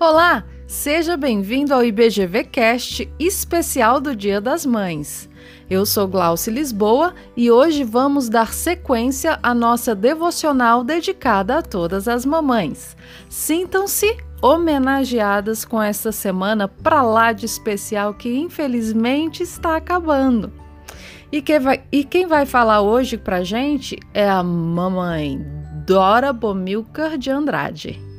Olá, seja bem-vindo ao IBGV Cast especial do Dia das Mães. Eu sou Glauce Lisboa e hoje vamos dar sequência à nossa devocional dedicada a todas as mamães. Sintam-se homenageadas com esta semana pra lá de especial que infelizmente está acabando. E, que vai, e quem vai falar hoje pra gente é a mamãe Dora Bomilcar de Andrade.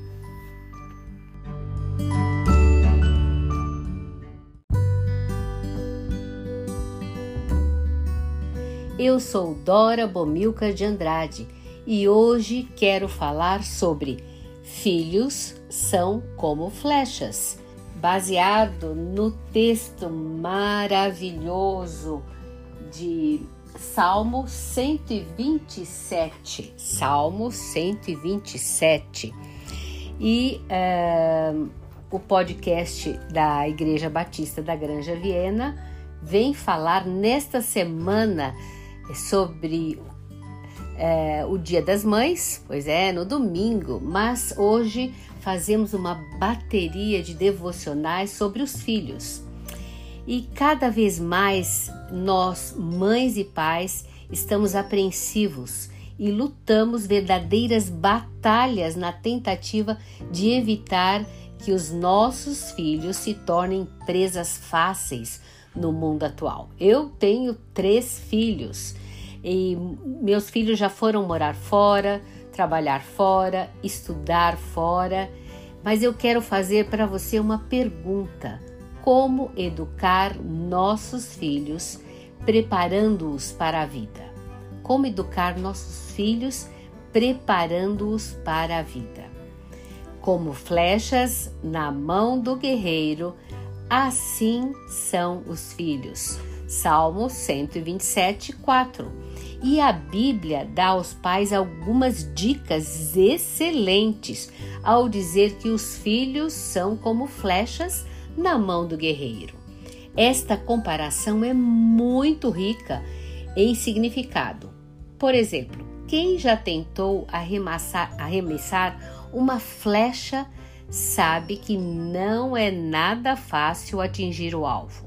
Eu sou Dora Bomilcar de Andrade e hoje quero falar sobre Filhos são como flechas, baseado no texto maravilhoso de Salmo 127. Salmo 127. E uh, o podcast da Igreja Batista da Granja Viena vem falar nesta semana sobre é, o Dia das Mães, pois é, no domingo, mas hoje fazemos uma bateria de devocionais sobre os filhos. E cada vez mais nós, mães e pais, estamos apreensivos e lutamos verdadeiras batalhas na tentativa de evitar que os nossos filhos se tornem presas fáceis no mundo atual. Eu tenho três filhos e meus filhos já foram morar fora, trabalhar fora, estudar fora, mas eu quero fazer para você uma pergunta: como educar nossos filhos preparando-os para a vida? Como educar nossos filhos preparando-os para a vida? Como flechas na mão do guerreiro, assim são os filhos. Salmo 127, 4. E a Bíblia dá aos pais algumas dicas excelentes ao dizer que os filhos são como flechas na mão do guerreiro. Esta comparação é muito rica em significado. Por exemplo, quem já tentou arremessar, arremessar uma flecha sabe que não é nada fácil atingir o alvo.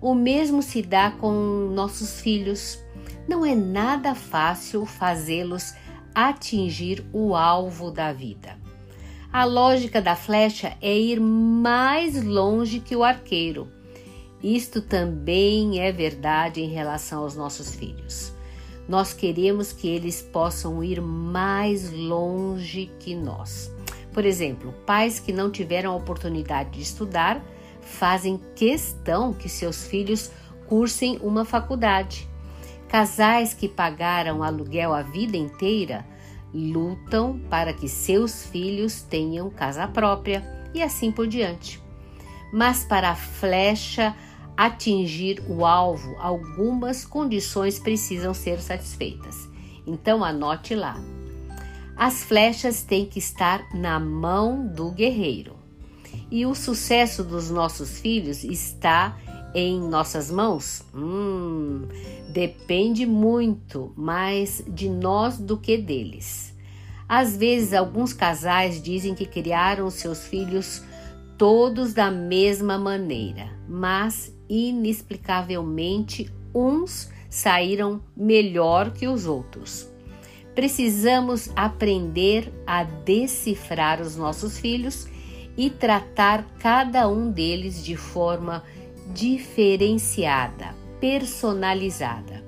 O mesmo se dá com nossos filhos. Não é nada fácil fazê-los atingir o alvo da vida. A lógica da flecha é ir mais longe que o arqueiro. Isto também é verdade em relação aos nossos filhos. Nós queremos que eles possam ir mais longe que nós. Por exemplo, pais que não tiveram a oportunidade de estudar fazem questão que seus filhos cursem uma faculdade. Casais que pagaram aluguel a vida inteira lutam para que seus filhos tenham casa própria e assim por diante. Mas para a flecha atingir o alvo, algumas condições precisam ser satisfeitas. Então anote lá. As flechas têm que estar na mão do guerreiro. E o sucesso dos nossos filhos está em nossas mãos? Hum, depende muito mais de nós do que deles. Às vezes, alguns casais dizem que criaram seus filhos todos da mesma maneira, mas inexplicavelmente uns saíram melhor que os outros. Precisamos aprender a decifrar os nossos filhos e tratar cada um deles de forma diferenciada, personalizada.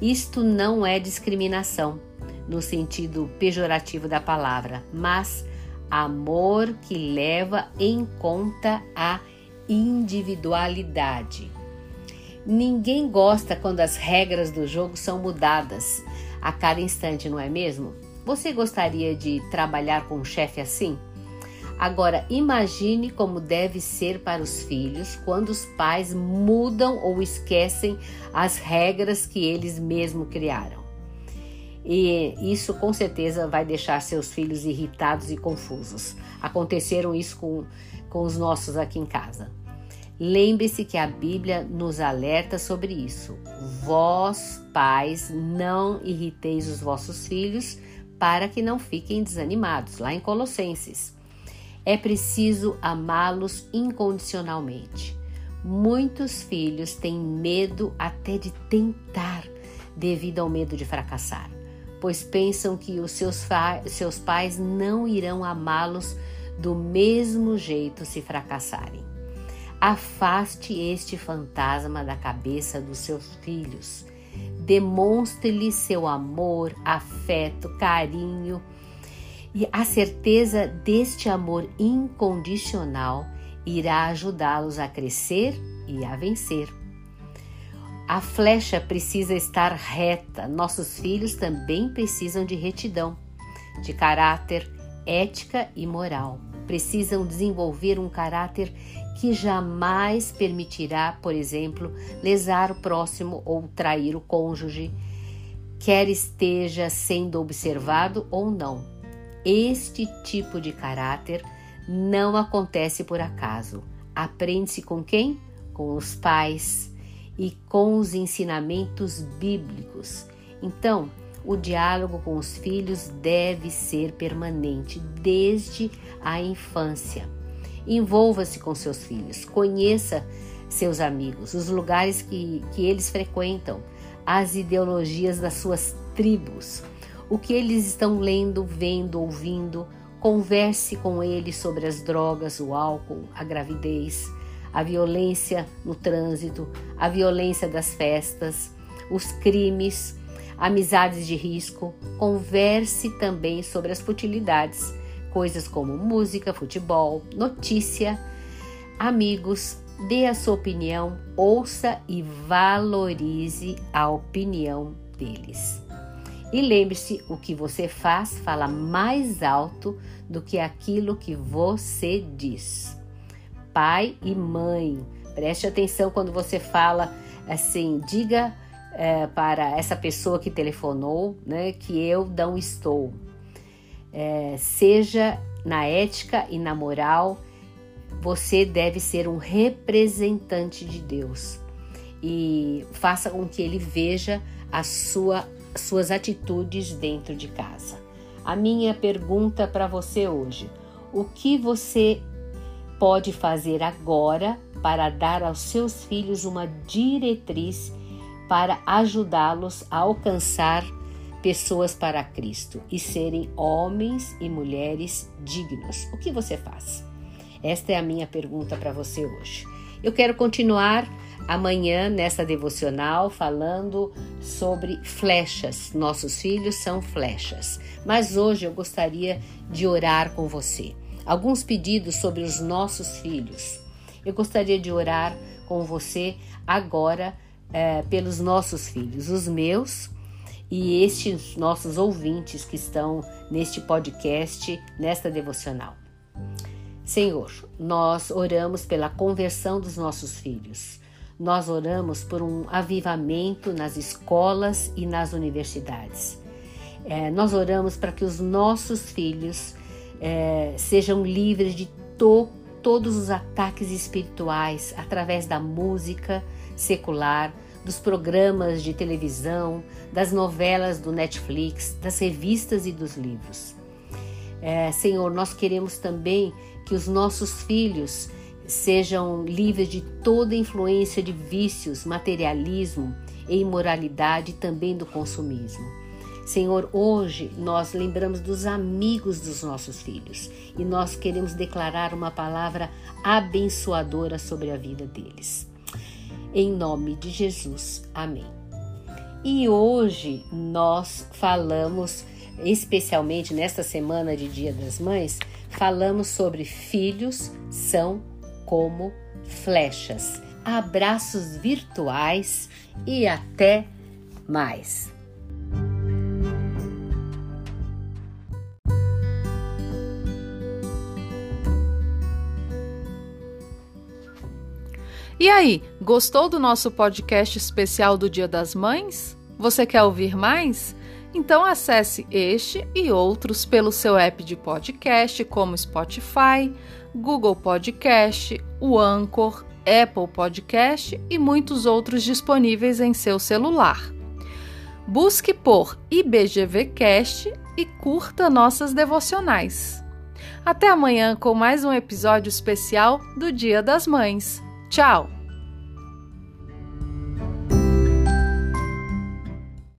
Isto não é discriminação no sentido pejorativo da palavra, mas amor que leva em conta a individualidade. Ninguém gosta quando as regras do jogo são mudadas a cada instante, não é mesmo? Você gostaria de trabalhar com um chefe assim? Agora, imagine como deve ser para os filhos quando os pais mudam ou esquecem as regras que eles mesmos criaram. E isso com certeza vai deixar seus filhos irritados e confusos. Aconteceram isso com, com os nossos aqui em casa. Lembre-se que a Bíblia nos alerta sobre isso. Vós, pais, não irriteis os vossos filhos para que não fiquem desanimados, lá em Colossenses. É preciso amá-los incondicionalmente. Muitos filhos têm medo até de tentar, devido ao medo de fracassar, pois pensam que os seus, seus pais não irão amá-los do mesmo jeito se fracassarem. Afaste este fantasma da cabeça dos seus filhos. Demonstre-lhe seu amor, afeto, carinho e a certeza deste amor incondicional irá ajudá-los a crescer e a vencer. A flecha precisa estar reta, nossos filhos também precisam de retidão, de caráter, ética e moral. Precisam desenvolver um caráter que jamais permitirá, por exemplo, lesar o próximo ou trair o cônjuge, quer esteja sendo observado ou não. Este tipo de caráter não acontece por acaso. Aprende-se com quem? Com os pais e com os ensinamentos bíblicos. Então, o diálogo com os filhos deve ser permanente desde a infância. Envolva-se com seus filhos, conheça seus amigos, os lugares que, que eles frequentam, as ideologias das suas tribos, o que eles estão lendo, vendo, ouvindo. Converse com eles sobre as drogas, o álcool, a gravidez, a violência no trânsito, a violência das festas, os crimes, amizades de risco. Converse também sobre as futilidades, coisas como música, futebol, notícia, amigos. Dê a sua opinião, ouça e valorize a opinião deles. E lembre-se: o que você faz fala mais alto do que aquilo que você diz. Pai e mãe, preste atenção quando você fala assim, diga é, para essa pessoa que telefonou né, que eu não estou. É, seja na ética e na moral, você deve ser um representante de Deus e faça com que ele veja a sua suas atitudes dentro de casa. A minha pergunta para você hoje: o que você pode fazer agora para dar aos seus filhos uma diretriz para ajudá-los a alcançar pessoas para Cristo e serem homens e mulheres dignos? O que você faz? Esta é a minha pergunta para você hoje. Eu quero continuar amanhã nessa devocional falando sobre flechas. Nossos filhos são flechas. Mas hoje eu gostaria de orar com você. Alguns pedidos sobre os nossos filhos. Eu gostaria de orar com você agora é, pelos nossos filhos, os meus e estes nossos ouvintes que estão neste podcast, nesta devocional. Senhor, nós oramos pela conversão dos nossos filhos. Nós oramos por um avivamento nas escolas e nas universidades. É, nós oramos para que os nossos filhos é, sejam livres de to, todos os ataques espirituais através da música secular, dos programas de televisão, das novelas do Netflix, das revistas e dos livros. É, Senhor, nós queremos também que os nossos filhos sejam livres de toda influência de vícios, materialismo e imoralidade também do consumismo. Senhor, hoje nós lembramos dos amigos dos nossos filhos e nós queremos declarar uma palavra abençoadora sobre a vida deles. Em nome de Jesus, amém. E hoje nós falamos, especialmente nesta semana de Dia das Mães, falamos sobre filhos são como flechas. Abraços virtuais e até mais! E aí, gostou do nosso podcast especial do Dia das Mães? Você quer ouvir mais? Então acesse este e outros pelo seu app de podcast, como Spotify, Google Podcast, o Anchor, Apple Podcast e muitos outros disponíveis em seu celular. Busque por IBGVcast e curta nossas devocionais. Até amanhã com mais um episódio especial do Dia das Mães. Tchau!